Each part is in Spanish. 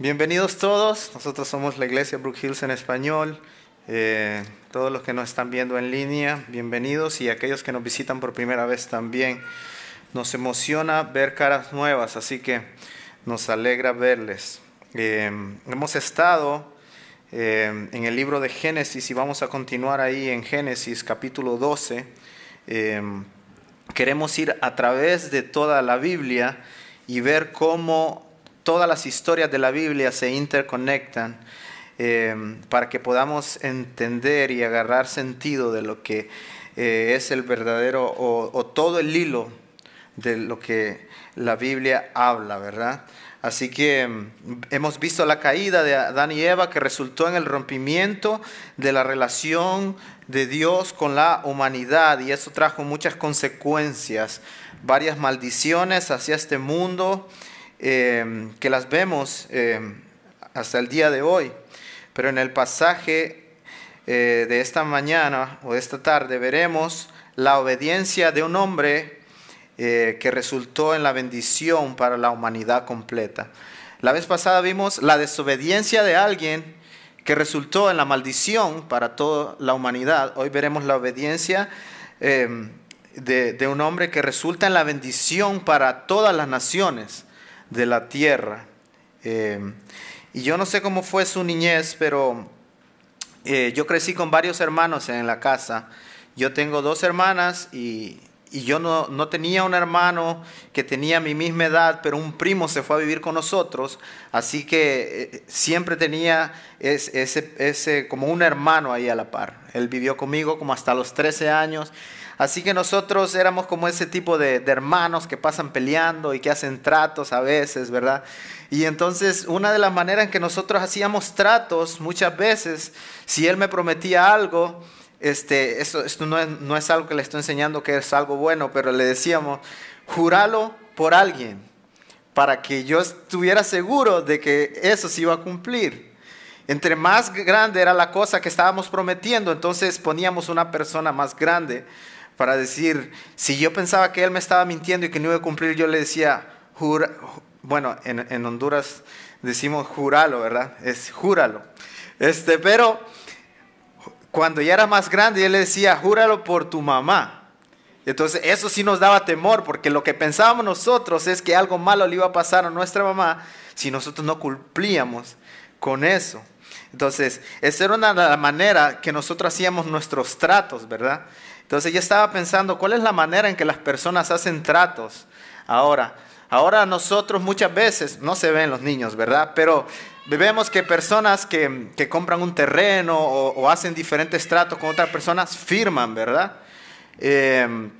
Bienvenidos todos, nosotros somos la iglesia Brook Hills en español. Eh, todos los que nos están viendo en línea, bienvenidos y aquellos que nos visitan por primera vez también. Nos emociona ver caras nuevas, así que nos alegra verles. Eh, hemos estado eh, en el libro de Génesis y vamos a continuar ahí en Génesis capítulo 12. queremos ir a través de toda la Biblia y ver cómo todas las historias de la Biblia se interconectan eh, para que podamos entender y agarrar sentido de lo que eh, es el verdadero o, todo el hilo de lo que la Biblia habla, ¿verdad? Así que mm, hemos visto la caída de Adán y Eva que resultó en el rompimiento de la relación de Dios con la humanidad y eso trajo muchas consecuencias, varias maldiciones hacia este mundo Em, que las vemos em, hasta el día de hoy. Pero en el pasaje eh, de esta mañana o de esta tarde veremos la obediencia de un hombre eh, que resultó en la bendición para la humanidad completa. La vez pasada vimos la desobediencia de alguien que resultó en la maldición para toda la humanidad. Hoy veremos la obediencia de, un hombre que resulta en la bendición para todas las naciones de la tierra. Eh, y yo no sé cómo fue su niñez, pero eh, yo crecí con varios hermanos en la casa. Yo tengo dos hermanas y, yo no, tenía un hermano que tenía mi misma edad, pero un primo se fue a vivir con nosotros, así que eh, siempre tenía ese, ese, como un hermano ahí a la par. Él vivió conmigo como hasta los 13 años Así que nosotros éramos como ese tipo de, hermanos que pasan peleando y que hacen tratos a veces, ¿verdad? Y entonces una de las maneras en que nosotros hacíamos tratos muchas veces, si él me prometía algo, este, esto, no, es, no es algo que le estoy enseñando que es algo bueno, pero le decíamos, júralo por alguien, para que yo estuviera seguro de que eso se iba a cumplir. Entre más grande era la cosa que estábamos prometiendo, entonces poníamos una persona más grande para decir, si yo pensaba que él me estaba mintiendo y que no iba a cumplir, yo le decía, jura, bueno, en, Honduras decimos juralo, ¿verdad? Es júralo. Este, pero cuando ya era más grande, él le decía, júralo por tu mamá. Entonces eso sí nos daba temor, porque lo que pensábamos nosotros es que algo malo le iba a pasar a nuestra mamá si nosotros no cumplíamos con eso. Entonces, esa era una manera que nosotros hacíamos nuestros tratos, ¿verdad? Entonces yo estaba pensando, ¿cuál es la manera en que las personas hacen tratos ahora? Ahora nosotros muchas veces, no se ven los niños, ¿verdad? Pero vemos que personas que, compran un terreno o, hacen diferentes tratos con otras personas firman, ¿verdad? Em,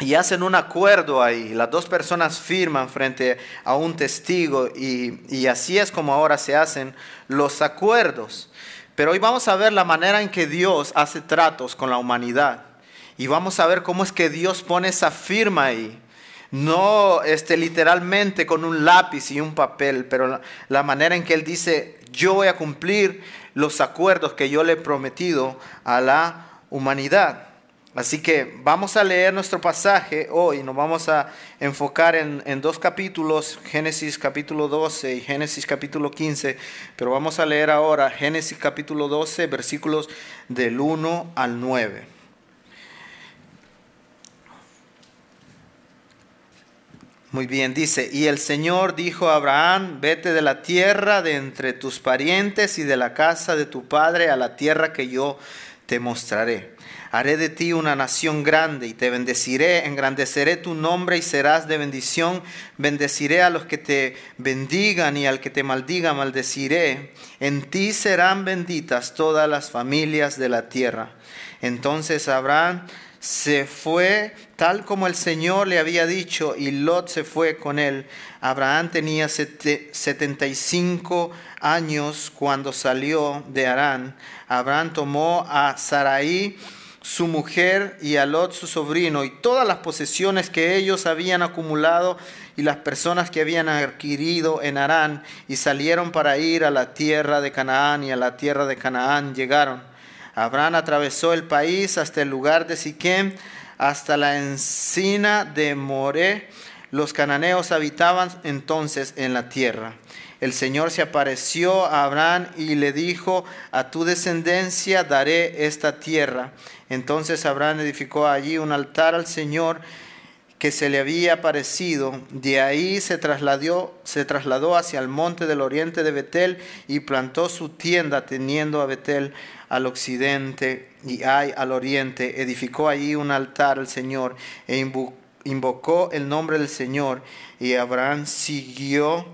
y hacen un acuerdo ahí, las dos personas firman frente a un testigo y, y así es como ahora se hacen los acuerdos. Pero hoy vamos a ver la manera en que Dios hace tratos con la humanidad. Y vamos a ver cómo es que Dios pone esa firma ahí. No este, literalmente con un lápiz y un papel, pero la, manera en que Él dice, yo voy a cumplir los acuerdos que yo le he prometido a la humanidad. Así que vamos a leer nuestro pasaje hoy, nos vamos a enfocar en, en, dos capítulos, Génesis capítulo 12 y Génesis capítulo 15, pero vamos a leer ahora Génesis capítulo 12, versículos del 1 al 9. Muy bien, dice, y el Señor dijo a Abraham, vete de la tierra de entre tus parientes y de la casa de tu padre a la tierra que yo te mostraré. Haré de ti una nación grande y te bendeciré, engrandeceré tu nombre y serás de bendición. Bendeciré a los que te bendigan y al que te maldiga maldeciré. En ti serán benditas todas las familias de la tierra. Entonces Abraham se fue tal como el Señor le había dicho y Lot se fue con él. Abraham tenía 75 años cuando salió de Arán. Abraham tomó a Sarai su mujer y a Lot su sobrino y todas las posesiones que ellos habían acumulado y las personas que habían adquirido en Arán y salieron para ir a la tierra de Canaán y a la tierra de Canaán llegaron. Abraham atravesó el país hasta el lugar de Siquem, hasta la encina de Moré. Los cananeos habitaban entonces en la tierra. el Señor se apareció a Abraham y le dijo, a tu descendencia daré esta tierra. Entonces Abraham edificó allí un altar al Señor que se le había aparecido. De ahí se trasladó, se trasladó hacia el monte del oriente de Betel y plantó su tienda teniendo a Betel al occidente y Ay al oriente. Edificó allí un altar al Señor e invocó el nombre del Señor y Abraham siguió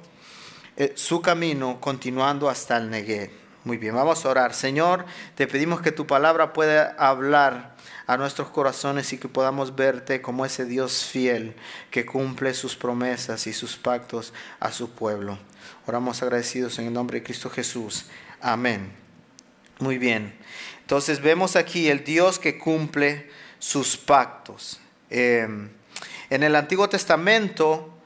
eh, su camino continuando hasta el Negev. Muy bien, vamos a orar. Señor, te pedimos que tu palabra pueda hablar a nuestros corazones y que podamos verte como ese Dios fiel que cumple sus promesas y sus pactos a su pueblo. Oramos agradecidos en el nombre de Cristo Jesús. Amén. Muy bien. Entonces vemos aquí el Dios que cumple sus pactos. Em, en el Antiguo Testamento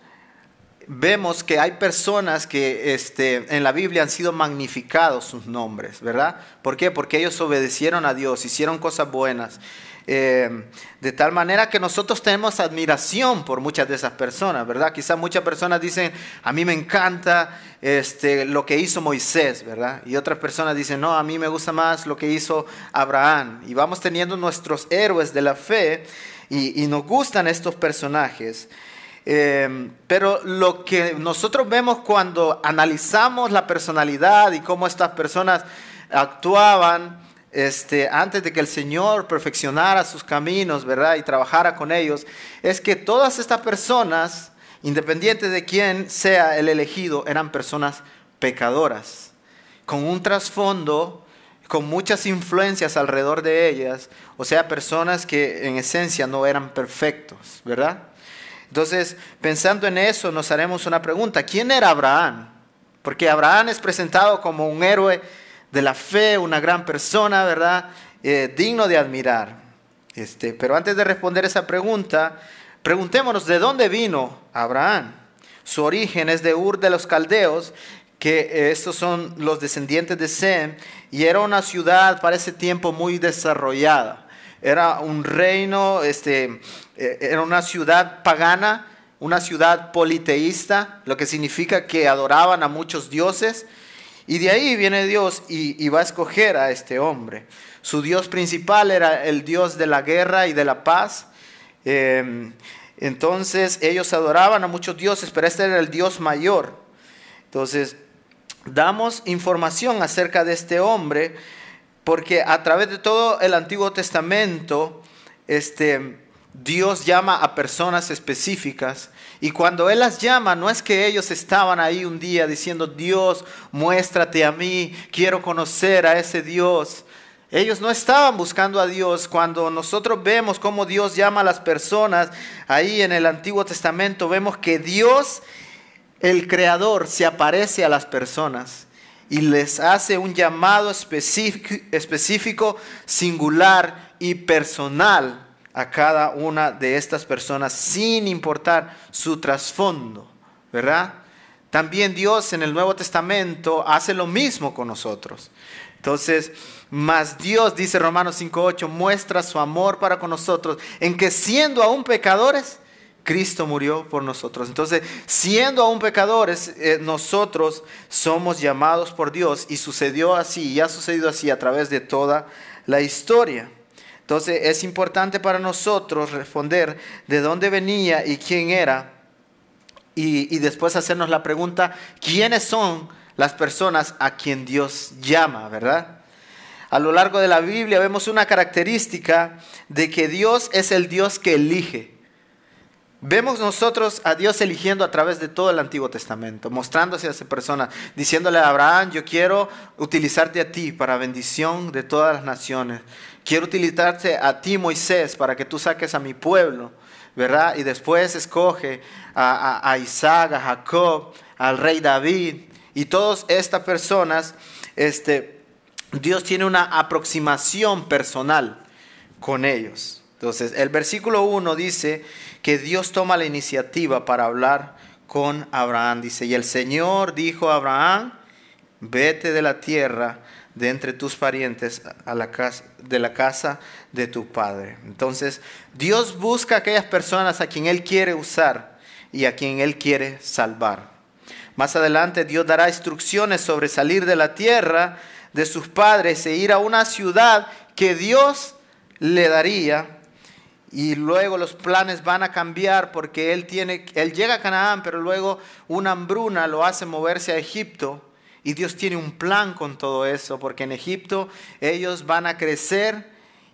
vemos que hay personas que este, en la Biblia han sido magnificados sus nombres, ¿verdad? ¿Por qué? Porque ellos obedecieron a Dios, hicieron cosas buenas. Eh, de tal manera que nosotros tenemos admiración por muchas de esas personas, ¿verdad? Quizás muchas personas dicen, a mí me encanta este, lo que hizo Moisés, ¿verdad? Y otras personas dicen, no, a mí me gusta más lo que hizo Abraham. Y vamos teniendo nuestros héroes de la fe y, nos gustan estos personajes. Eh, pero lo que nosotros vemos cuando analizamos la personalidad y cómo estas personas actuaban, este, antes de que el Señor perfeccionara sus caminos, ¿verdad? Y trabajara con ellos, es que todas estas personas, independiente de quién sea el elegido, eran personas pecadoras, con un trasfondo, con muchas influencias alrededor de ellas, o sea, personas que en esencia no eran perfectos, ¿verdad? Entonces, pensando en eso, nos haremos una pregunta, ¿quién era Abraham? Porque Abraham es presentado como un héroe de la fe, una gran persona, ¿verdad? Eh, digno de admirar. Este, pero antes de responder esa pregunta, preguntémonos de dónde vino Abraham. Su origen es de Ur de los Caldeos, que eh, estos son los descendientes de Sem, y era una ciudad para ese tiempo muy desarrollada. Era un reino, este, eh, era una ciudad pagana, una ciudad politeísta, lo que significa que adoraban a muchos dioses y de ahí viene Dios y, va a escoger a este hombre. Su Dios principal era el Dios de la guerra y de la paz. Em, entonces ellos adoraban a muchos dioses, pero este era el Dios mayor. Entonces damos información acerca de este hombre porque a través de todo el Antiguo Testamento, este, Dios llama a personas específicas y cuando Él las llama, no es que ellos estaban ahí un día diciendo, Dios, muéstrate a mí, quiero conocer a ese Dios. Ellos no estaban buscando a Dios. Cuando nosotros vemos cómo Dios llama a las personas, ahí en el Antiguo Testamento vemos que Dios, el Creador, se aparece a las personas y les hace un llamado específico, específico singular y personal a cada una de estas personas sin importar su trasfondo, ¿verdad? También Dios en el Nuevo Testamento hace lo mismo con nosotros. Entonces, más Dios, dice Romanos 5.8, muestra su amor para con nosotros en que siendo aún pecadores, Cristo murió por nosotros. Entonces, siendo aún pecadores, eh, nosotros somos llamados por Dios y sucedió así, y ha sucedido así a través de toda la historia. Entonces es importante para nosotros responder de dónde venía y quién era y, después hacernos la pregunta, ¿quiénes son las personas a quien Dios llama, verdad? A lo largo de la Biblia vemos una característica de que Dios es el Dios que elige. Vemos nosotros a Dios eligiendo a través de todo el Antiguo Testamento, mostrándose a esa persona, diciéndole a Abraham, yo quiero utilizarte a ti para bendición de todas las naciones. Quiero utilizarte a ti, Moisés, para que tú saques a mi pueblo, ¿verdad? Y después escoge a, Isaac, a Jacob, al rey David y todas estas personas, este, Dios tiene una aproximación personal con ellos. Entonces, el versículo 1 dice que Dios toma la iniciativa para hablar con Abraham. Dice, y el Señor dijo a Abraham, vete de la tierra de entre tus parientes a la casa, de la casa de tu padre. Entonces, Dios busca a aquellas personas a quien Él quiere usar y a quien Él quiere salvar. Más adelante Dios dará instrucciones sobre salir de la tierra de sus padres e ir a una ciudad que Dios le daría. Y luego los planes van a cambiar porque él, tiene, él llega a Canaán, pero luego una hambruna lo hace moverse a Egipto. Y Dios tiene un plan con todo eso, porque en Egipto ellos van a crecer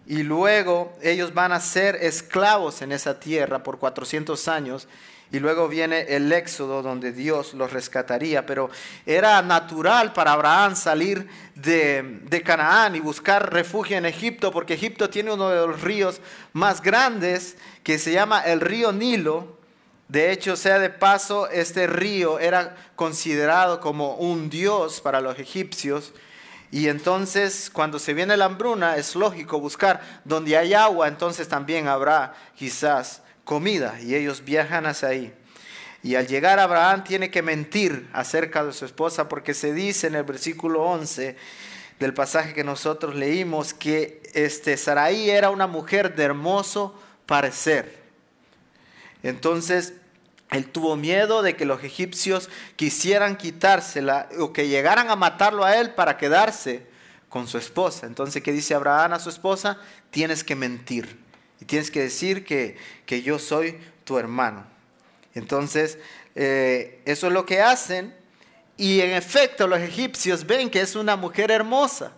y luego ellos van a ser esclavos en esa tierra por 400 años y luego viene el éxodo donde Dios los rescataría. Pero era natural para Abraham salir de, de, Canaán y buscar refugio en Egipto, porque Egipto tiene uno de los ríos más grandes que se llama el río Nilo. De hecho, sea de paso, este río era considerado como un dios para los egipcios. Y entonces, cuando se viene la hambruna, es lógico buscar donde hay agua, entonces también habrá quizás comida y ellos viajan hacia ahí. Y al llegar Abraham tiene que mentir acerca de su esposa porque se dice en el versículo 11 del pasaje que nosotros leímos que este Saraí era una mujer de hermoso parecer. Entonces, él tuvo miedo de que los egipcios quisieran quitársela o que llegaran a matarlo a él para quedarse con su esposa. Entonces, ¿qué dice Abraham a su esposa? Tienes que mentir. Y tienes que decir que, yo soy tu hermano. Entonces, eh, eso es lo que hacen. Y en efecto, los egipcios ven que es una mujer hermosa.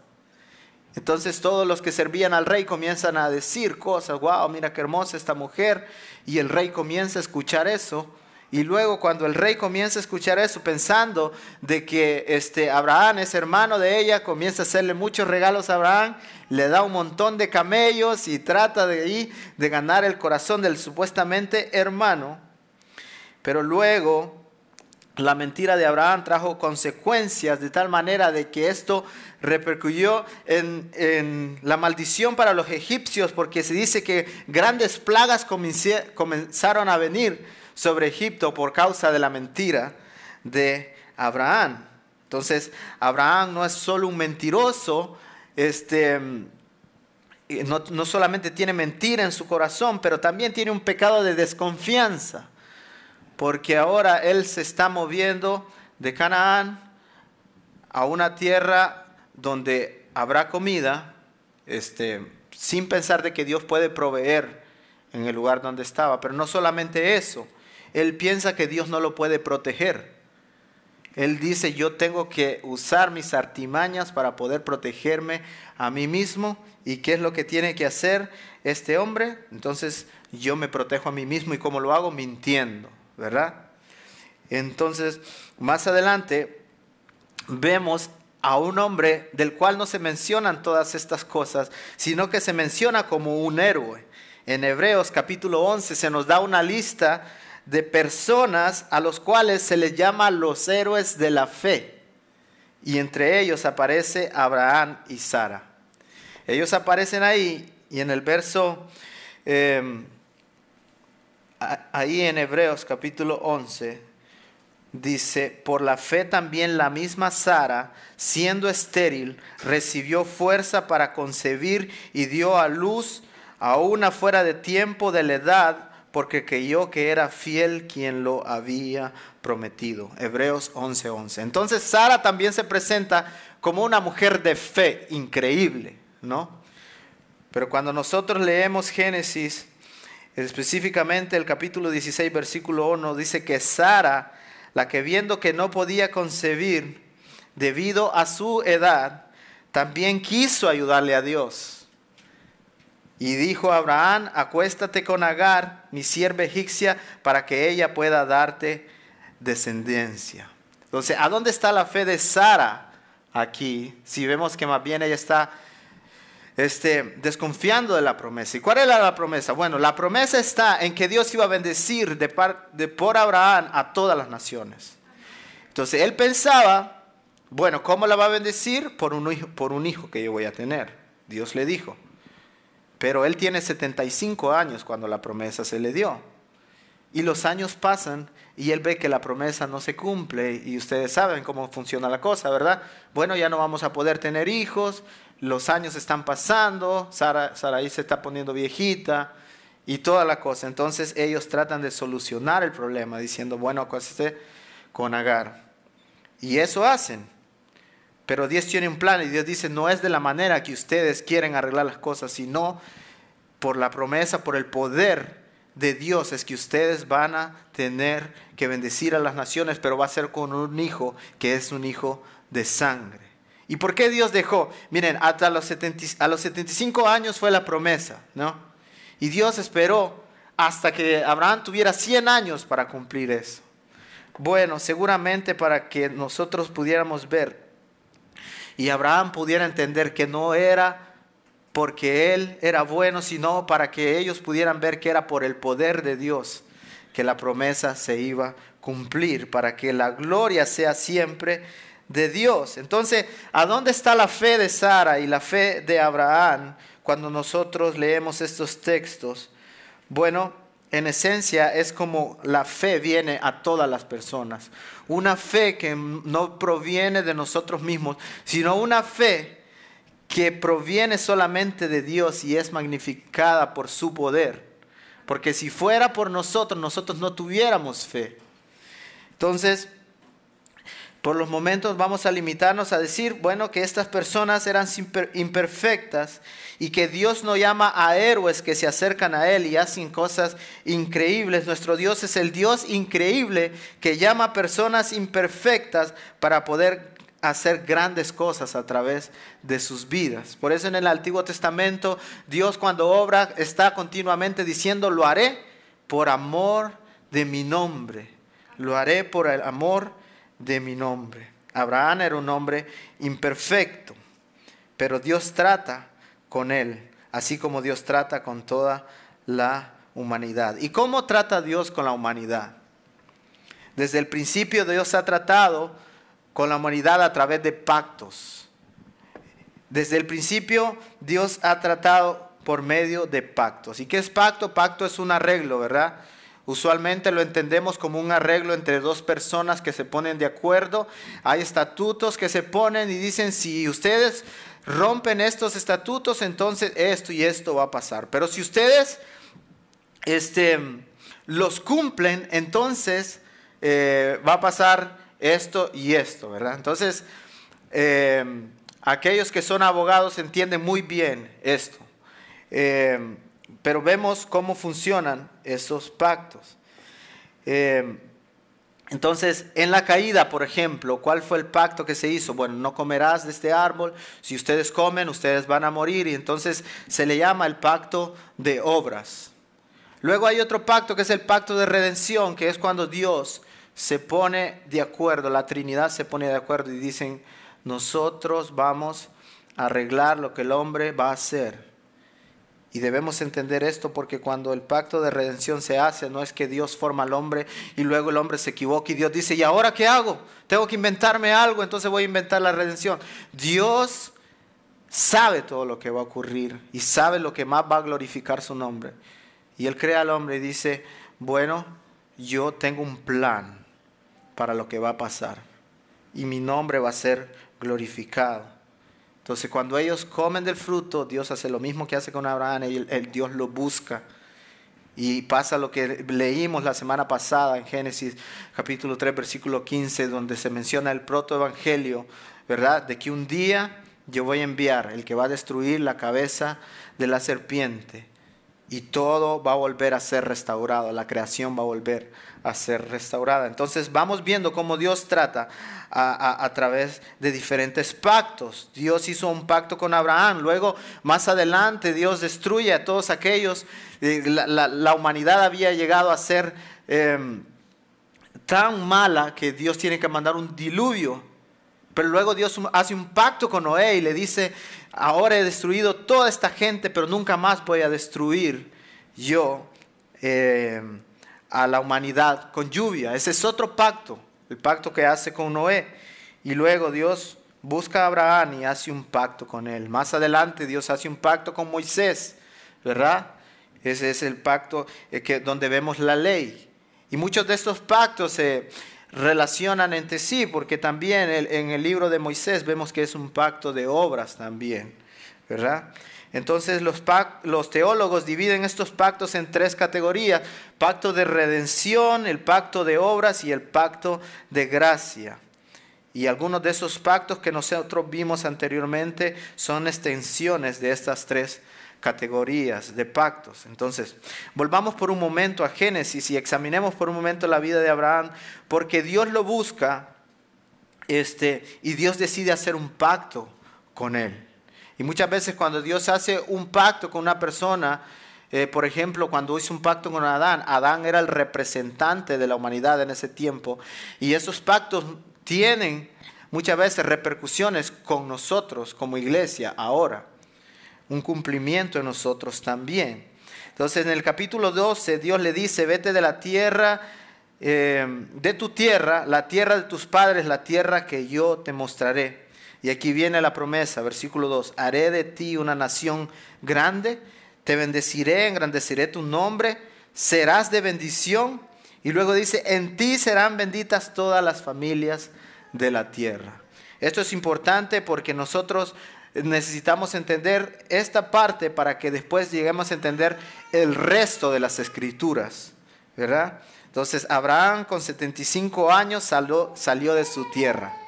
Entonces todos los que servían al rey comienzan a decir cosas, wow, mira qué hermosa esta mujer. Y el rey comienza a escuchar eso. Y luego cuando el rey comienza a escuchar eso, pensando de que este, Abraham es hermano de ella, comienza a hacerle muchos regalos a Abraham, le da un montón de camellos y trata de ahí de ganar el corazón del supuestamente hermano. Pero luego la mentira de Abraham trajo consecuencias de tal manera de que esto repercutió en, en, la maldición para los egipcios, porque se dice que grandes plagas comenzaron a venir sobre Egipto por causa de la mentira de Abraham. Entonces, Abraham no es solo un mentiroso, este, no, no solamente tiene mentira en su corazón, pero también tiene un pecado de desconfianza, porque ahora él se está moviendo de Canaán a una tierra donde habrá comida, este, sin pensar de que Dios puede proveer en el lugar donde estaba. Pero no solamente eso, él piensa que Dios no lo puede proteger. Él dice, yo tengo que usar mis artimañas para poder protegerme a mí mismo. ¿Y qué es lo que tiene que hacer este hombre? Entonces yo me protejo a mí mismo y cómo lo hago mintiendo, ¿verdad? Entonces, más adelante vemos a un hombre del cual no se mencionan todas estas cosas, sino que se menciona como un héroe. En Hebreos capítulo 11 se nos da una lista de personas a los cuales se les llama los héroes de la fe. Y entre ellos aparece Abraham y Sara. Ellos aparecen ahí y en el verso, em, ahí en Hebreos capítulo 11, dice, por la fe también la misma Sara, siendo estéril, recibió fuerza para concebir y dio a luz a una fuera de tiempo de la edad porque creyó que era fiel quien lo había prometido. Hebreos 11:11. Entonces Sara también se presenta como una mujer de fe increíble, ¿no? Pero cuando nosotros leemos Génesis, específicamente el capítulo 16, versículo 1, dice que Sara, la que viendo que no podía concebir debido a su edad, también quiso ayudarle a Dios y dijo Abraham, acuéstate con Agar, mi sierva egipcia, para que ella pueda darte descendencia. Entonces, ¿a dónde está la fe de Sara aquí? Si vemos que más bien ella está este, desconfiando de la promesa. ¿Y cuál era la promesa? Bueno, la promesa está en que Dios iba a bendecir de, de por Abraham a todas las naciones. Entonces, él pensaba, bueno, ¿cómo la va a bendecir? Por un hijo, por un hijo que yo voy a tener. Dios le dijo. Pero él tiene 75 años cuando la promesa se le dio. Y los años pasan y él ve que la promesa no se cumple y ustedes saben cómo funciona la cosa, ¿verdad? Bueno, ya no vamos a poder tener hijos, los años están pasando, Sara, Saraí se está poniendo viejita y toda la cosa. Entonces ellos tratan de solucionar el problema diciendo, bueno, acuérdate con Agar. Y eso hacen. Pero Dios tiene un plan y Dios dice, no es de la manera que ustedes quieren arreglar las cosas, sino por la promesa, por el poder de Dios es que ustedes van a tener que bendecir a las naciones, pero va a ser con un hijo que es un hijo de sangre. ¿Y por qué Dios dejó? Miren, hasta los, a los 75 años fue la promesa, ¿no? Y Dios esperó hasta que Abraham tuviera 100 años para cumplir eso. Bueno, seguramente para que nosotros pudiéramos ver y Abraham pudiera entender que no era porque él era bueno, sino para que ellos pudieran ver que era por el poder de Dios que la promesa se iba a cumplir, para que la gloria sea siempre de Dios. Entonces, ¿a dónde está la fe de Sara y la fe de Abraham cuando nosotros leemos estos textos? Bueno, en esencia es como la fe viene a todas las personas. Una fe que no proviene de nosotros mismos, sino una fe que proviene solamente de Dios y es magnificada por su poder. Porque si fuera por nosotros, nosotros no tuviéramos fe. Entonces, por los momentos vamos a limitarnos a decir, bueno, que estas personas eran imperfectas y que Dios no llama a héroes que se acercan a Él y hacen cosas increíbles. Nuestro Dios es el Dios increíble que llama a personas imperfectas para poder hacer grandes cosas a través de sus vidas. Por eso en el Antiguo Testamento Dios cuando obra está continuamente diciendo, lo haré por amor de mi nombre. Lo haré por el amor de mi nombre. Abraham era un hombre imperfecto, pero Dios trata con él, así como Dios trata con toda la humanidad. ¿Y cómo trata Dios con la humanidad? Desde el principio Dios ha tratado con la humanidad a través de pactos. Desde el principio Dios ha tratado por medio de pactos. ¿Y qué es pacto? Pacto es un arreglo, ¿verdad? Usualmente lo entendemos como un arreglo entre dos personas que se ponen de acuerdo. Hay estatutos que se ponen y dicen, si ustedes rompen estos estatutos, entonces esto y esto va a pasar. Pero si ustedes este, los cumplen, entonces eh, va a pasar esto y esto, ¿verdad? Entonces, eh, aquellos que son abogados entienden muy bien esto. Eh, pero vemos cómo funcionan esos pactos. Eh, entonces, en la caída, por ejemplo, ¿cuál fue el pacto que se hizo? Bueno, no comerás de este árbol, si ustedes comen, ustedes van a morir, y entonces se le llama el pacto de obras. Luego hay otro pacto que es el pacto de redención, que es cuando Dios se pone de acuerdo, la Trinidad se pone de acuerdo y dicen, nosotros vamos a arreglar lo que el hombre va a hacer. Y debemos entender esto porque cuando el pacto de redención se hace, no es que Dios forma al hombre y luego el hombre se equivoca y Dios dice, ¿y ahora qué hago? Tengo que inventarme algo, entonces voy a inventar la redención. Dios sabe todo lo que va a ocurrir y sabe lo que más va a glorificar su nombre. Y Él crea al hombre y dice, bueno, yo tengo un plan para lo que va a pasar y mi nombre va a ser glorificado. Entonces cuando ellos comen del fruto, Dios hace lo mismo que hace con Abraham, y el, Dios lo busca. Y pasa lo que leímos la semana pasada en Génesis capítulo 3, versículo 15, donde se menciona el protoevangelio, ¿verdad? De que un día yo voy a enviar el que va a destruir la cabeza de la serpiente y todo va a volver a ser restaurado, la creación va a volver a ser restaurada. Entonces vamos viendo cómo Dios trata a, través de diferentes pactos. Dios hizo un pacto con Abraham, luego más adelante Dios destruye a todos aquellos. Eh, la, humanidad había llegado a ser em, tan mala que Dios tiene que mandar un diluvio. Pero luego Dios hace un pacto con Noé y le dice, ahora he destruido toda esta gente, pero nunca más voy a destruir yo. Em, a la humanidad con lluvia. Ese es otro pacto, el pacto que hace con Noé. Y luego Dios busca a Abraham y hace un pacto con él. Más adelante Dios hace un pacto con Moisés, ¿verdad? Ese es el pacto eh, que, donde vemos la ley. Y muchos de estos pactos se relacionan entre sí, porque también en el libro de Moisés vemos que es un pacto de obras también, ¿verdad? Entonces los, teólogos dividen estos pactos en tres categorías. Pacto de redención, el pacto de obras y el pacto de gracia. Y algunos de esos pactos que nosotros vimos anteriormente son extensiones de estas tres categorías de pactos. Entonces, volvamos por un momento a Génesis y examinemos por un momento la vida de Abraham, porque Dios lo busca este, y Dios decide hacer un pacto con él. Y muchas veces cuando Dios hace un pacto con una persona, eh, por ejemplo, cuando hizo un pacto con Adán, Adán era el representante de la humanidad en ese tiempo, y esos pactos tienen muchas veces repercusiones con nosotros como iglesia ahora un cumplimiento en nosotros también. Entonces en el capítulo 12 Dios le dice, vete de la tierra, eh, de tu tierra, la tierra de tus padres, la tierra que yo te mostraré. Y aquí viene la promesa, versículo 2, haré de ti una nación grande, te bendeciré, engrandeceré tu nombre, serás de bendición. Y luego dice, en ti serán benditas todas las familias de la tierra. Esto es importante porque nosotros necesitamos entender esta parte para que después lleguemos a entender el resto de las escrituras, ¿verdad? Entonces Abraham con 75 años salió, salió de su tierra.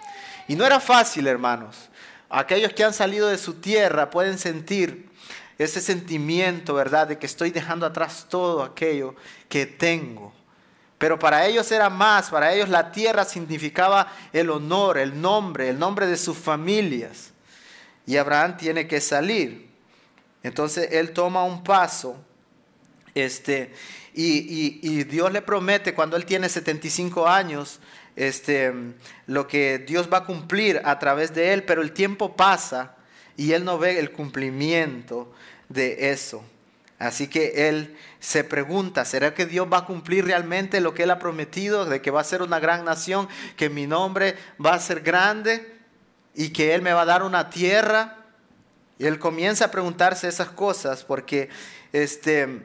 Y no era fácil, hermanos. Aquellos que han salido de su tierra pueden sentir ese sentimiento, ¿verdad? De que estoy dejando atrás todo aquello que tengo. Pero para ellos era más, para ellos la tierra significaba el honor, el nombre, el nombre de sus familias y Abraham tiene que salir. Entonces él toma un paso este, y, Dios le promete cuando él tiene 75 años este, lo que Dios va a cumplir a través de él, pero el tiempo pasa y él no ve el cumplimiento de eso. Así que él se pregunta, ¿será que Dios va a cumplir realmente lo que él ha prometido, de que va a ser una gran nación, que mi nombre va a ser grande? y que Él me va a dar una tierra. Y él comienza a preguntarse esas cosas porque este,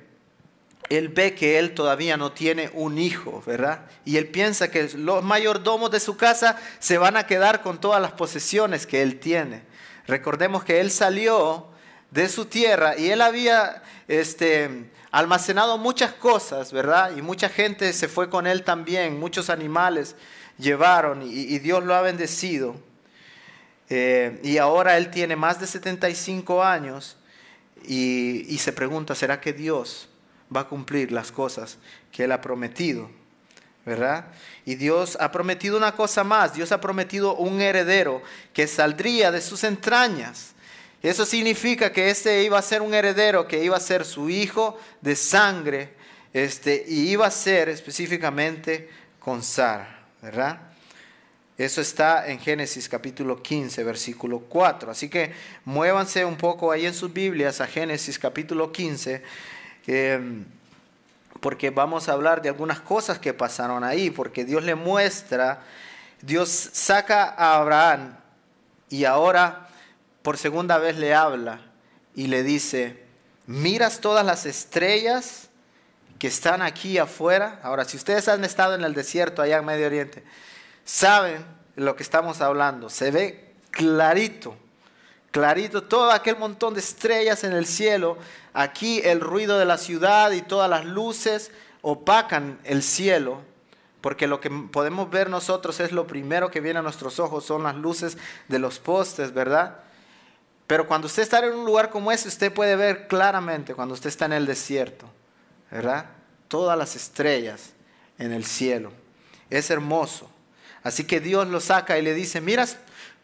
él ve que él todavía no tiene un hijo, ¿verdad? Y él piensa que los mayordomos de su casa se van a quedar con todas las posesiones que él tiene. Recordemos que él salió de su tierra y él había este, almacenado muchas cosas, ¿verdad? Y mucha gente se fue con él también, muchos animales llevaron y Dios lo ha bendecido. Eh, y ahora él tiene más de 75 años y, se pregunta, ¿será que Dios va a cumplir las cosas que él ha prometido? ¿verdad? Y Dios ha prometido una cosa más, Dios ha prometido un heredero que saldría de sus entrañas. Eso significa que este iba a ser un heredero, que iba a ser su hijo de sangre, este, y iba a ser específicamente con Sara, ¿verdad? Eso está en Génesis capítulo 15, versículo 4. Así que muévanse un poco ahí en sus Biblias a Génesis capítulo 15, em, porque vamos a hablar de algunas cosas que pasaron ahí, porque Dios le muestra, Dios saca a Abraham y ahora por segunda vez le habla y le dice, miras todas las estrellas que están aquí afuera. Ahora, si ustedes han estado en el desierto allá en Medio Oriente, saben lo que estamos hablando. Se ve clarito, clarito todo aquel montón de estrellas en el cielo. Aquí el ruido de la ciudad y todas las luces opacan el cielo. Porque lo que podemos ver nosotros es lo primero que viene a nuestros ojos, son las luces de los postes, ¿verdad? Pero cuando usted está en un lugar como ese, usted puede ver claramente cuando usted está en el desierto, ¿verdad? Todas las estrellas en el cielo. Es hermoso. Así que Dios lo saca y le dice, mira,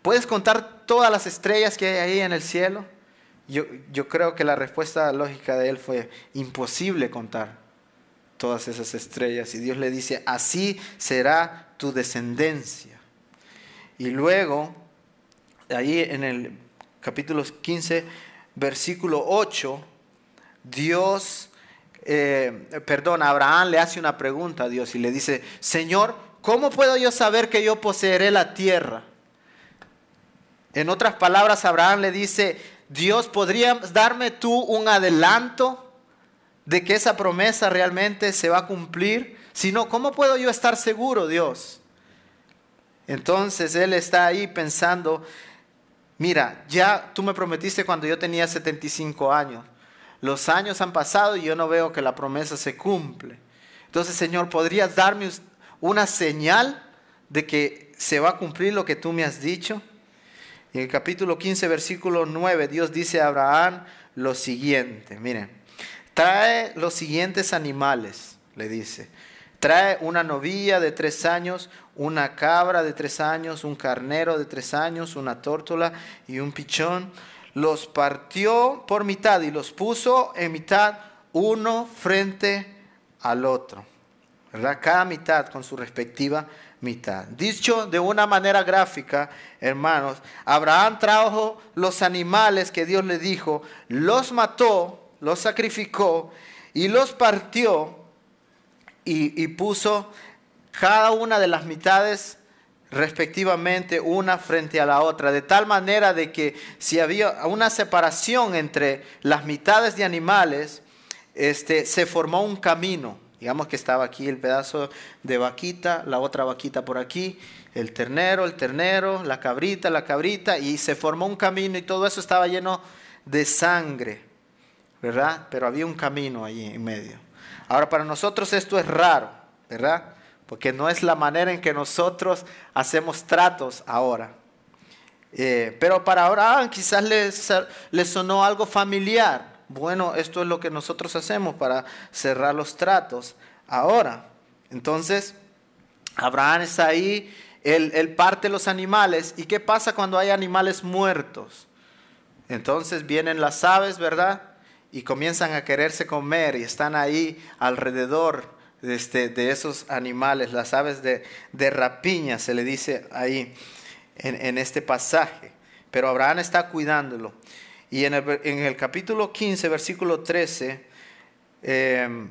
¿puedes contar todas las estrellas que hay ahí en el cielo? Yo, creo que la respuesta lógica de él fue imposible contar todas esas estrellas. Y Dios le dice, así será tu descendencia. Y luego, ahí en el capítulo 15, versículo 8, Dios, eh, perdón, Abraham le hace una pregunta a Dios y le dice, Señor, ¿Cómo puedo yo saber que yo poseeré la tierra? En otras palabras, Abraham le dice, Dios, ¿podrías darme tú un adelanto de que esa promesa realmente se va a cumplir? Si no, ¿cómo puedo yo estar seguro, Dios? Entonces él está ahí pensando, mira, ya tú me prometiste cuando yo tenía 75 años. Los años han pasado y yo no veo que la promesa se cumple. Entonces, Señor, ¿podrías darme una señal de que se va a cumplir lo que tú me has dicho? En el capítulo 15, versículo 9, Dios dice a Abraham lo siguiente, miren, trae los siguientes animales, le dice, trae una novilla de tres años, una cabra de tres años, un carnero de tres años, una tórtola y un pichón. Los partió por mitad y los puso en mitad uno frente al otro. ¿verdad? Cada mitad con su respectiva mitad. Dicho de una manera gráfica, hermanos, Abraham trajo los animales que Dios le dijo, los mató, los sacrificó y los partió y, puso cada una de las mitades respectivamente una frente a la otra, de tal manera de que si había una separación entre las mitades de animales, este, se formó un camino. Digamos que estaba aquí el pedazo de vaquita, la otra vaquita por aquí, el ternero, el ternero, la cabrita, la cabrita, y se formó un camino y todo eso estaba lleno de sangre, ¿verdad? Pero había un camino allí en medio. Ahora, para nosotros esto es raro, ¿verdad? Porque no es la manera en que nosotros hacemos tratos ahora. Eh, pero para Abraham quizás le sonó algo familiar bueno, esto es lo que nosotros hacemos para cerrar los tratos ahora. Entonces, Abraham está ahí, él, parte los animales. ¿Y qué pasa cuando hay animales muertos? Entonces vienen las aves, ¿verdad? Y comienzan a quererse comer y están ahí alrededor de, este, de esos animales, las aves de, rapiña, se le dice ahí en, en este pasaje. Pero Abraham está cuidándolo. Y en el, capítulo 15, versículo 13, em,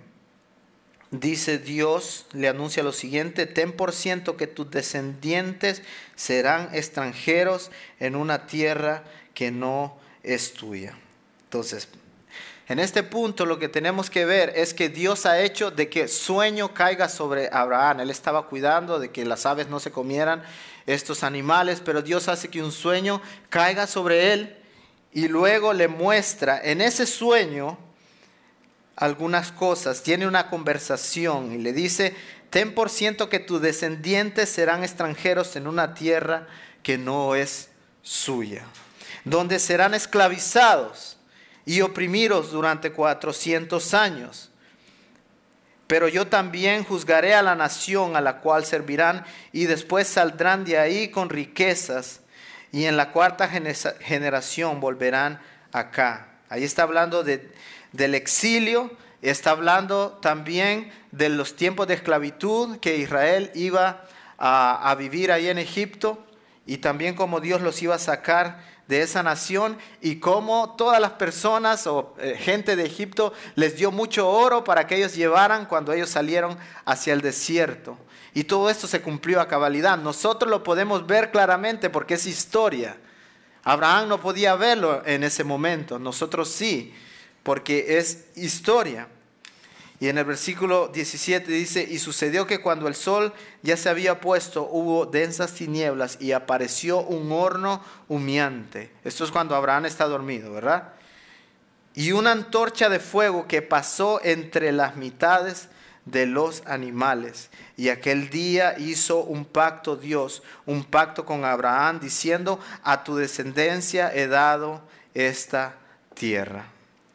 dice Dios, le anuncia lo siguiente, ten por ciento que tus descendientes serán extranjeros en una tierra que no es tuya. Entonces, en este punto lo que tenemos que ver es que Dios ha hecho de que sueño caiga sobre Abraham. Él estaba cuidando de que las aves no se comieran estos animales, pero Dios hace que un sueño caiga sobre él y luego le muestra en ese sueño algunas cosas, tiene una conversación y le dice, ten por ciento que tus descendientes serán extranjeros en una tierra que no es suya, donde serán esclavizados y oprimidos durante cuatrocientos años. Pero yo también juzgaré a la nación a la cual servirán y después saldrán de ahí con riquezas y en la cuarta generación volverán acá. Ahí está hablando del exilio, está hablando también de los tiempos de esclavitud que Israel iba a, vivir ahí en Egipto y también cómo Dios los iba a sacar de esa nación y cómo todas las personas o eh, gente de Egipto les dio mucho oro para que ellos llevaran cuando ellos salieron hacia el desierto. Y todo esto se cumplió a cabalidad. Nosotros lo podemos ver claramente porque es historia. Abraham no podía verlo en ese momento, nosotros sí, porque es historia. Y en el versículo 17 dice, y sucedió que cuando el sol ya se había puesto, hubo densas tinieblas y apareció un horno humeante. Esto es cuando Abraham está dormido, ¿verdad? Y una antorcha de fuego que pasó entre las mitades de los animales. Y aquel día hizo un pacto Dios, un pacto con Abraham, diciendo, a tu descendencia he dado esta tierra.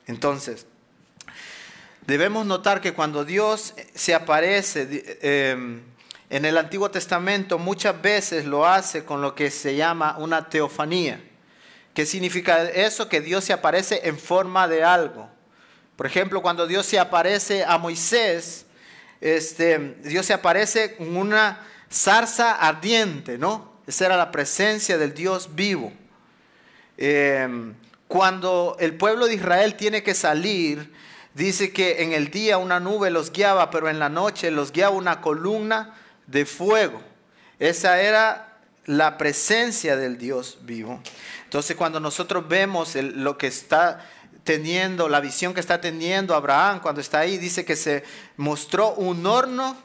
Entonces, debemos notar que cuando Dios se aparece em, en el Antiguo Testamento, muchas veces lo hace con lo que se llama una teofanía. ¿Qué significa eso? Que Dios se aparece en forma de algo. Por ejemplo, cuando Dios se aparece a Moisés, este, Dios se aparece con una zarza ardiente, ¿no? Esa era la presencia del Dios vivo. Em, cuando el pueblo de Israel tiene que salir, dice que en el día una nube los guiaba, pero en la noche los guiaba una columna de fuego. Esa era la presencia del Dios vivo. Entonces cuando nosotros vemos lo que está teniendo, la visión que está teniendo Abraham cuando está ahí, dice que se mostró un horno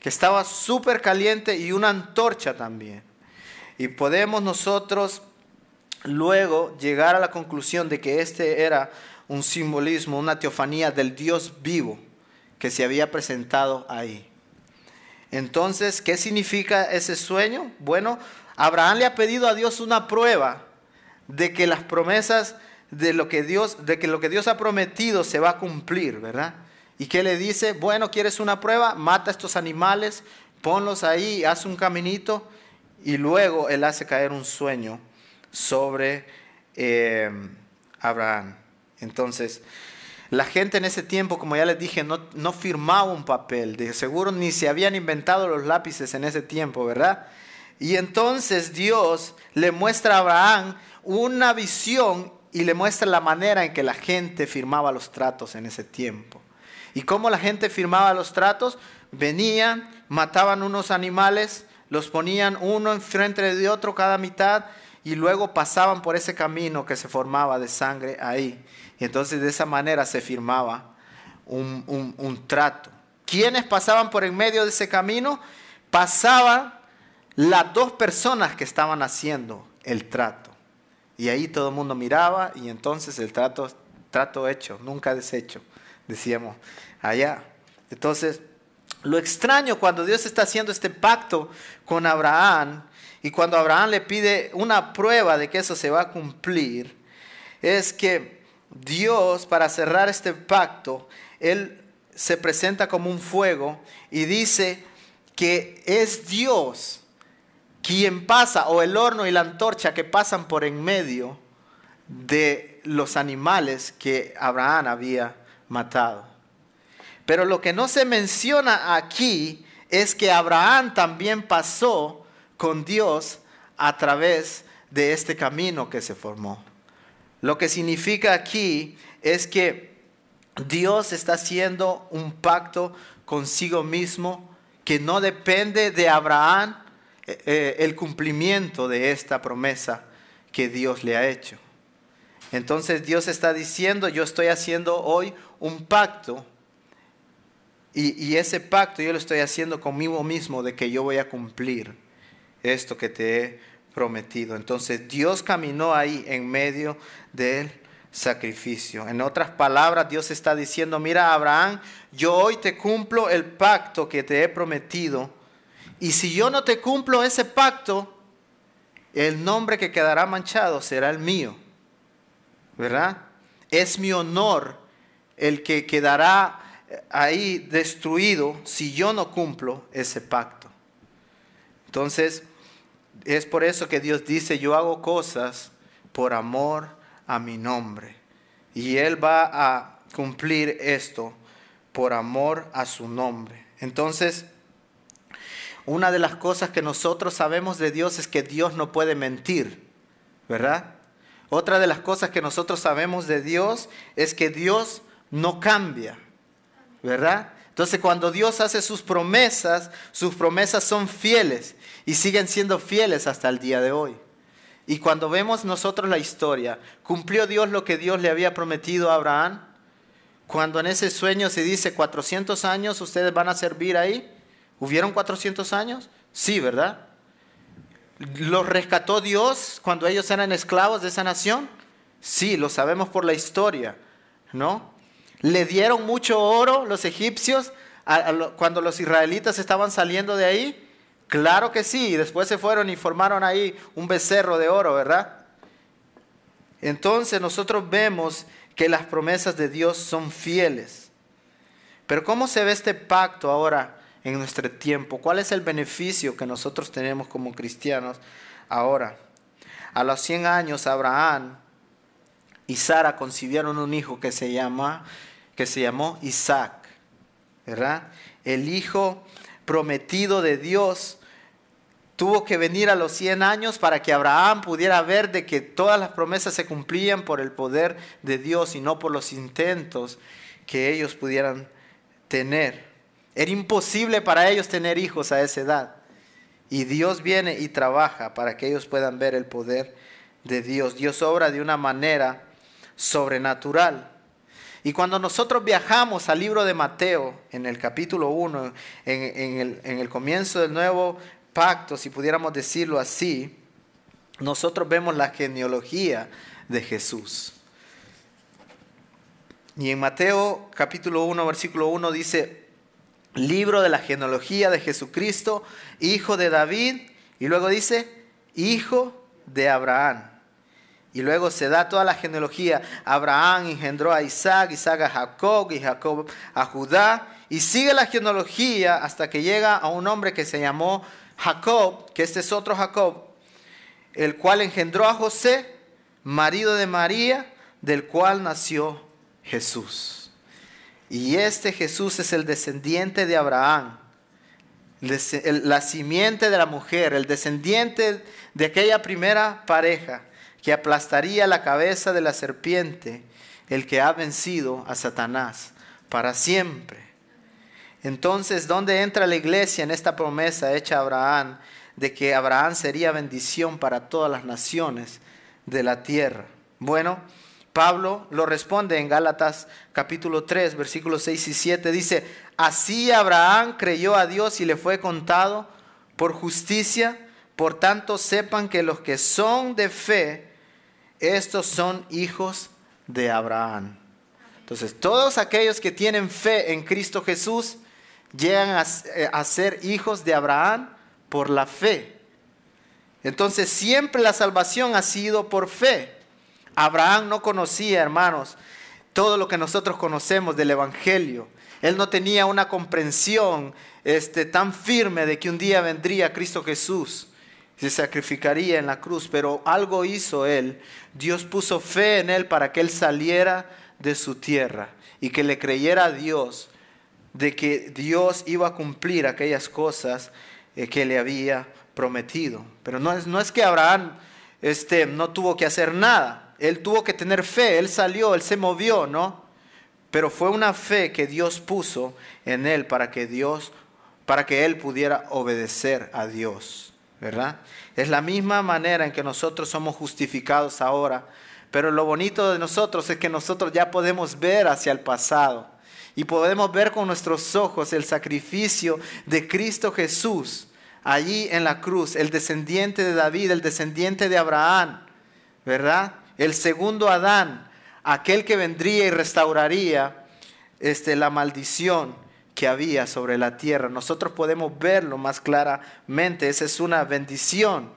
que estaba súper caliente y una antorcha también. Y podemos nosotros luego llegar a la conclusión de que este era un simbolismo, una teofanía del Dios vivo que se había presentado ahí. Entonces, ¿qué significa ese sueño? Bueno, Abraham le ha pedido a Dios una prueba de que las promesas de lo que Dios, de que lo que Dios ha prometido se va a cumplir, ¿verdad? Y que le dice, bueno, ¿quieres una prueba? Mata a estos animales, ponlos ahí, haz un caminito y luego él hace caer un sueño sobre eh, Abraham. Entonces, la gente en ese tiempo, como ya les dije, no, no firmaba un papel, de seguro ni se habían inventado los lápices en ese tiempo, ¿verdad? Y entonces Dios le muestra a Abraham una visión y le muestra la manera en que la gente firmaba los tratos en ese tiempo. ¿Y cómo la gente firmaba los tratos? Venían, mataban unos animales, los ponían uno enfrente de otro cada mitad y luego pasaban por ese camino que se formaba de sangre ahí. Y entonces de esa manera se firmaba un, un trato. ¿Quiénes pasaban por en medio de ese camino? Pasaban las dos personas que estaban haciendo el trato. Y ahí todo el mundo miraba y entonces el trato, trato hecho, nunca deshecho, decíamos allá. Entonces, lo extraño cuando Dios está haciendo este pacto con Abraham y cuando Abraham le pide una prueba de que eso se va a cumplir, es que Dios, para cerrar este pacto, Él se presenta como un fuego y dice que es Dios quien pasa, o el horno y la antorcha que pasan por en medio de los animales que Abraham había matado. Pero lo que no se menciona aquí es que Abraham también pasó con Dios a través de este camino que se formó. Lo que significa aquí es que Dios está haciendo un pacto consigo mismo que no depende de Abraham, eh, eh, el cumplimiento de esta promesa que Dios le ha hecho. Entonces Dios está diciendo, yo estoy haciendo hoy un pacto y, y, ese pacto yo lo estoy haciendo conmigo mismo de que yo voy a cumplir esto que te he prometido. Entonces Dios caminó ahí en medio del sacrificio. En otras palabras, Dios está diciendo, mira Abraham, yo hoy te cumplo el pacto que te he prometido y si yo no te cumplo ese pacto, el nombre que quedará manchado será el mío. ¿Verdad? Es mi honor el que quedará ahí destruido si yo no cumplo ese pacto. Entonces, es por eso que Dios dice, yo hago cosas por amor a mi nombre. Y Él va a cumplir esto por amor a su nombre. Entonces, una de las cosas que nosotros sabemos de Dios es que Dios no puede mentir, ¿verdad? Otra de las cosas que nosotros sabemos de Dios es que Dios no cambia, ¿verdad? Entonces cuando Dios hace sus promesas, sus promesas son fieles y siguen siendo fieles hasta el día de hoy. Y cuando vemos nosotros la historia, ¿cumplió Dios lo que Dios le había prometido a Abraham? Cuando en ese sueño se dice 400 años ustedes van a servir ahí, ¿Hubieron 400 años? Sí, ¿verdad? ¿Los rescató Dios cuando ellos eran esclavos de esa nación? Sí, lo sabemos por la historia, ¿no? ¿Le dieron mucho oro los egipcios cuando los israelitas estaban saliendo de ahí? Claro que sí, después se fueron y formaron ahí un becerro de oro, ¿verdad? Entonces nosotros vemos que las promesas de Dios son fieles. Pero ¿cómo se ve este pacto ahora en nuestro tiempo? ¿Cuál es el beneficio que nosotros tenemos como cristianos ahora? A los 100 años, Abraham y Sara concibieron un hijo que se, llama, que se llamó Isaac, ¿verdad? El hijo prometido de Dios tuvo que venir a los 100 años para que Abraham pudiera ver de que todas las promesas se cumplían por el poder de Dios y no por los intentos que ellos pudieran tener. Era imposible para ellos tener hijos a esa edad. Y Dios viene y trabaja para que ellos puedan ver el poder de Dios. Dios obra de una manera sobrenatural. Y cuando nosotros viajamos al libro de Mateo, en el capítulo 1, en, el, el comienzo del nuevo pacto, si pudiéramos decirlo así, nosotros vemos la genealogía de Jesús. Y en Mateo capítulo 1, versículo 1 dice, libro de la genealogía de Jesucristo, hijo de David, y luego dice, hijo de Abraham. Y luego se da toda la genealogía. Abraham engendró a Isaac, Isaac a Jacob y Jacob a Judá. Y sigue la genealogía hasta que llega a un hombre que se llamó Jacob, que este es otro Jacob, el cual engendró a José, marido de María, del cual nació Jesús. Y este Jesús es el descendiente de Abraham, la simiente de la mujer, el descendiente de aquella primera pareja que aplastaría la cabeza de la serpiente, el que ha vencido a Satanás para siempre. Entonces, ¿dónde entra la iglesia en esta promesa hecha a Abraham de que Abraham sería bendición para todas las naciones de la tierra? Bueno, Pablo lo responde en Gálatas capítulo 3, versículos 6 y 7. Dice, así Abraham creyó a Dios y le fue contado por justicia. Por tanto, sepan que los que son de fe, estos son hijos de Abraham. Entonces, todos aquellos que tienen fe en Cristo Jesús llegan a, a, ser hijos de Abraham por la fe. Entonces, siempre la salvación ha sido por fe. Abraham no conocía, hermanos, todo lo que nosotros conocemos del Evangelio. Él no tenía una comprensión este, tan firme de que un día vendría Cristo Jesús se sacrificaría en la cruz, pero algo hizo él. Dios puso fe en él para que él saliera de su tierra y que le creyera a Dios de que Dios iba a cumplir aquellas cosas eh, que le había prometido. Pero no es, no es que Abraham este, no tuvo que hacer nada, él tuvo que tener fe, él salió, él se movió, ¿no? Pero fue una fe que Dios puso en él para que Dios, para que él pudiera obedecer a Dios. ¿verdad? Es la misma manera en que nosotros somos justificados ahora, pero lo bonito de nosotros es que nosotros ya podemos ver hacia el pasado y podemos ver con nuestros ojos el sacrificio de Cristo Jesús allí en la cruz, el descendiente de David, el descendiente de Abraham, ¿verdad? El segundo Adán, aquel que vendría y restauraría este, la maldición que había sobre la tierra. Nosotros podemos verlo más claramente. Esa es una bendición.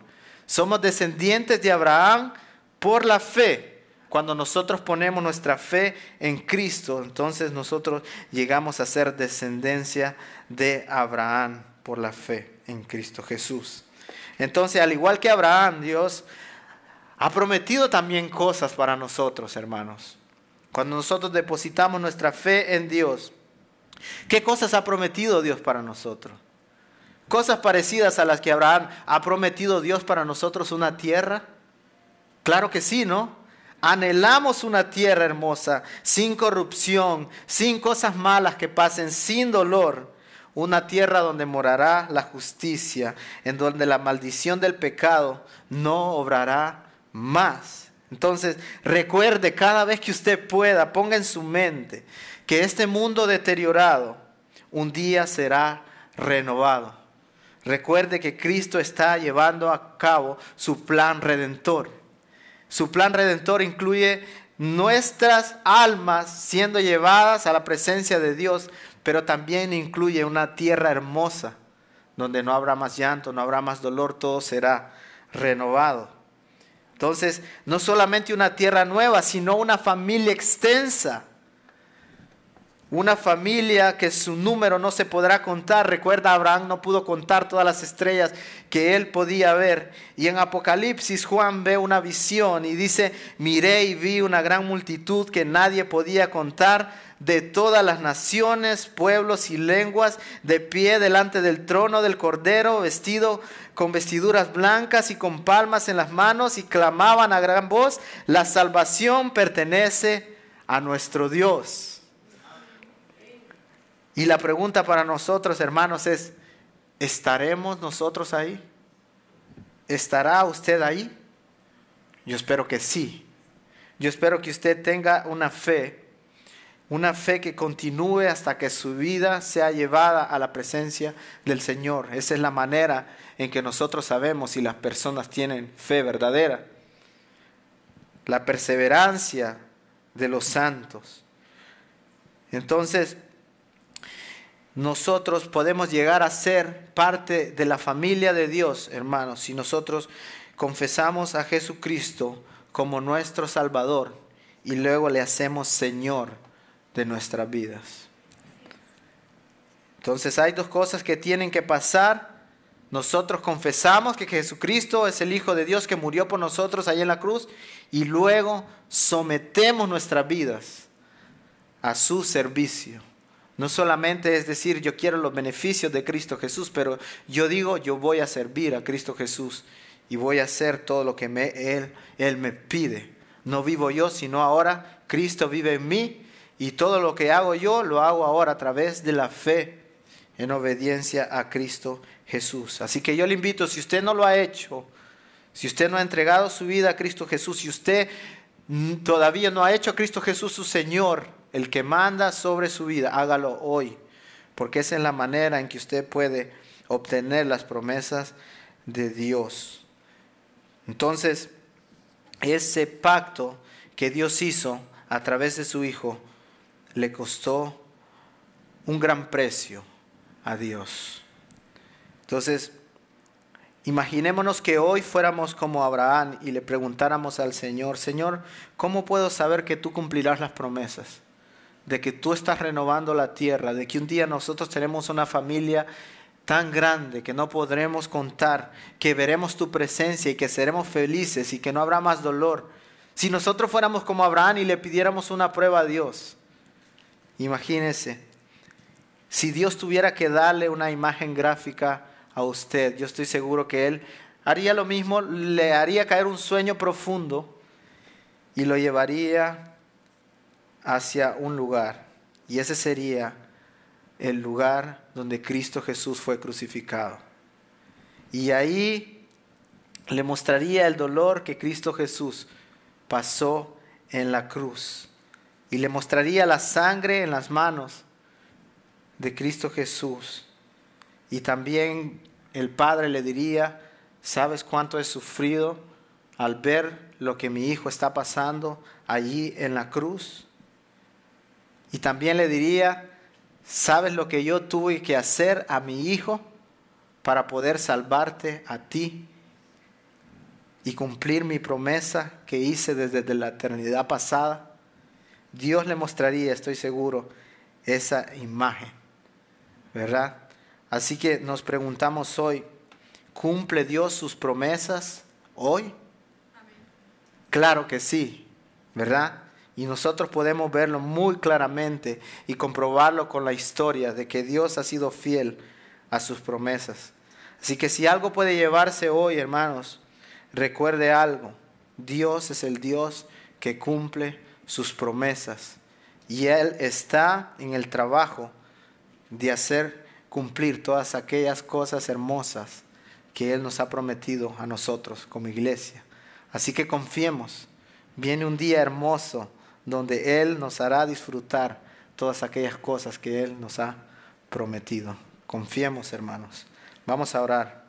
Somos descendientes de Abraham por la fe. Cuando nosotros ponemos nuestra fe en Cristo, entonces nosotros llegamos a ser descendencia de Abraham por la fe en Cristo Jesús. Entonces, al igual que Abraham, Dios ha prometido también cosas para nosotros, hermanos. Cuando nosotros depositamos nuestra fe en Dios, ¿Qué cosas ha prometido Dios para nosotros? Cosas parecidas a las que Abraham ha prometido Dios para nosotros una tierra. Claro que sí, ¿no? Anhelamos una tierra hermosa, sin corrupción, sin cosas malas que pasen, sin dolor. Una tierra donde morará la justicia, en donde la maldición del pecado no obrará más. Entonces, recuerde cada vez que usted pueda, ponga en su mente que este mundo deteriorado un día será renovado. Recuerde que Cristo está llevando a cabo su plan redentor. Su plan redentor incluye nuestras almas siendo llevadas a la presencia de Dios, pero también incluye una tierra hermosa, donde no habrá más llanto, no habrá más dolor, todo será renovado. Entonces, no solamente una tierra nueva, sino una familia extensa una familia que su número no se podrá contar. Recuerda, Abraham no pudo contar todas las estrellas que él podía ver. Y en Apocalipsis Juan ve una visión y dice, miré y vi una gran multitud que nadie podía contar de todas las naciones, pueblos y lenguas, de pie delante del trono del Cordero, vestido con vestiduras blancas y con palmas en las manos, y clamaban a gran voz, la salvación pertenece a nuestro Dios. Y la pregunta para nosotros, hermanos, es, ¿estaremos nosotros ahí? ¿Estará usted ahí? Yo espero que sí. Yo espero que usted tenga una fe, una fe que continúe hasta que su vida sea llevada a la presencia del Señor. Esa es la manera en que nosotros sabemos si las personas tienen fe verdadera. La perseverancia de los santos. Entonces, nosotros podemos llegar a ser parte de la familia de Dios, hermanos, si nosotros confesamos a Jesucristo como nuestro Salvador y luego le hacemos Señor de nuestras vidas. Entonces hay dos cosas que tienen que pasar. Nosotros confesamos que Jesucristo es el Hijo de Dios que murió por nosotros ahí en la cruz y luego sometemos nuestras vidas a su servicio. No solamente es decir, yo quiero los beneficios de Cristo Jesús, pero yo digo, yo voy a servir a Cristo Jesús y voy a hacer todo lo que él, él me pide. No vivo yo, sino ahora Cristo vive en mí y todo lo que hago yo lo hago ahora a través de la fe en obediencia a Cristo Jesús. Así que yo le invito, si usted no lo ha hecho, si usted no ha entregado su vida a Cristo Jesús, si usted todavía no ha hecho a Cristo Jesús su Señor, el que manda sobre su vida, hágalo hoy, porque esa es la manera en que usted puede obtener las promesas de Dios. Entonces, ese pacto que Dios hizo a través de su Hijo le costó un gran precio a Dios. Entonces, imaginémonos que hoy fuéramos como Abraham y le preguntáramos al Señor, Señor, ¿cómo puedo saber que tú cumplirás las promesas? De que tú estás renovando la tierra, de que un día nosotros tenemos una familia tan grande que no podremos contar, que veremos tu presencia y que seremos felices y que no habrá más dolor. Si nosotros fuéramos como Abraham y le pidiéramos una prueba a Dios, imagínese, si Dios tuviera que darle una imagen gráfica a usted, yo estoy seguro que Él haría lo mismo, le haría caer un sueño profundo y lo llevaría hacia un lugar. Y ese sería el lugar donde Cristo Jesús fue crucificado. Y ahí le mostraría el dolor que Cristo Jesús pasó en la cruz. Y le mostraría la sangre en las manos de Cristo Jesús. Y también el Padre le diría, ¿sabes cuánto he sufrido al ver lo que mi hijo está pasando allí en la cruz? Y también le diría, ¿Sabes lo que yo tuve que hacer a mi hijo para poder salvarte a ti y cumplir mi promesa que hice desde la eternidad pasada? Dios le mostraría, estoy seguro, esa imagen, ¿verdad? Así que nos preguntamos hoy, ¿cumple Dios sus promesas hoy? Claro que sí, ¿verdad? Y nosotros podemos verlo muy claramente y comprobarlo con la historia de que Dios ha sido fiel a sus promesas. Así que si algo puede llevarse hoy, hermanos, recuerde algo. Dios es el Dios que cumple sus promesas. Y Él está en el trabajo de hacer cumplir todas aquellas cosas hermosas que Él nos ha prometido a nosotros como iglesia. Así que confiemos. Viene un día hermoso donde Él nos hará disfrutar todas aquellas cosas que Él nos ha prometido. Confiemos, hermanos. Vamos a orar.